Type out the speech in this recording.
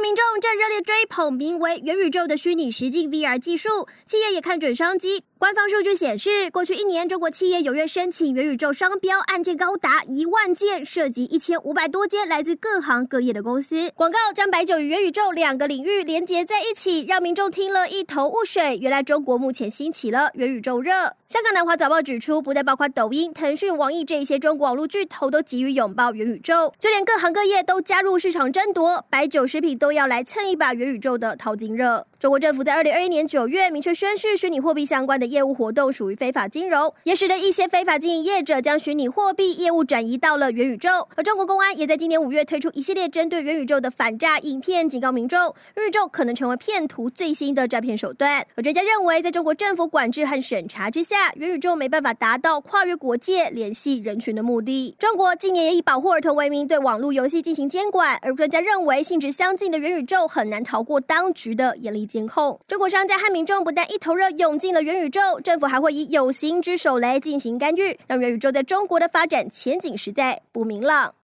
民众正热烈追捧名为元宇宙的虚拟实境 VR 技术，企业也看准商机。官方数据显示，过去一年，中国企业踊跃申请元宇宙商标案件高达一万件，涉及一千五百多间来自各行各业的公司。广告将白酒与元宇宙两个领域连接在一起，让民众听了一头雾水。原来中国目前兴起了元宇宙热。香港南华早报指出，不但包括抖音、腾讯、网易这一些中国网络巨头都急于拥抱元宇宙，就连各行各业都加入市场争夺，白酒、食品都都要来蹭一把元宇宙的淘金热。中国政府在二零二一年九月明确宣示，虚拟货币相关的业务活动属于非法金融，也使得一些非法经营业者将虚拟货币业务转移到了元宇宙。而中国公安也在今年五月推出一系列针对元宇宙的反诈影片，警告民众，元宇宙可能成为骗徒最新的诈骗手段。而专家认为，在中国政府管制和审查之下，元宇宙没办法达到跨越国界、联系人群的目的。中国近年也以保护儿童为名，对网络游戏进行监管，而专家认为，性质相近的元宇宙很难逃过当局的严厉监控，中国商家和民众不但一头热涌进了元宇宙，政府还会以有形之手来进行干预，让元宇宙在中国的发展前景实在不明朗。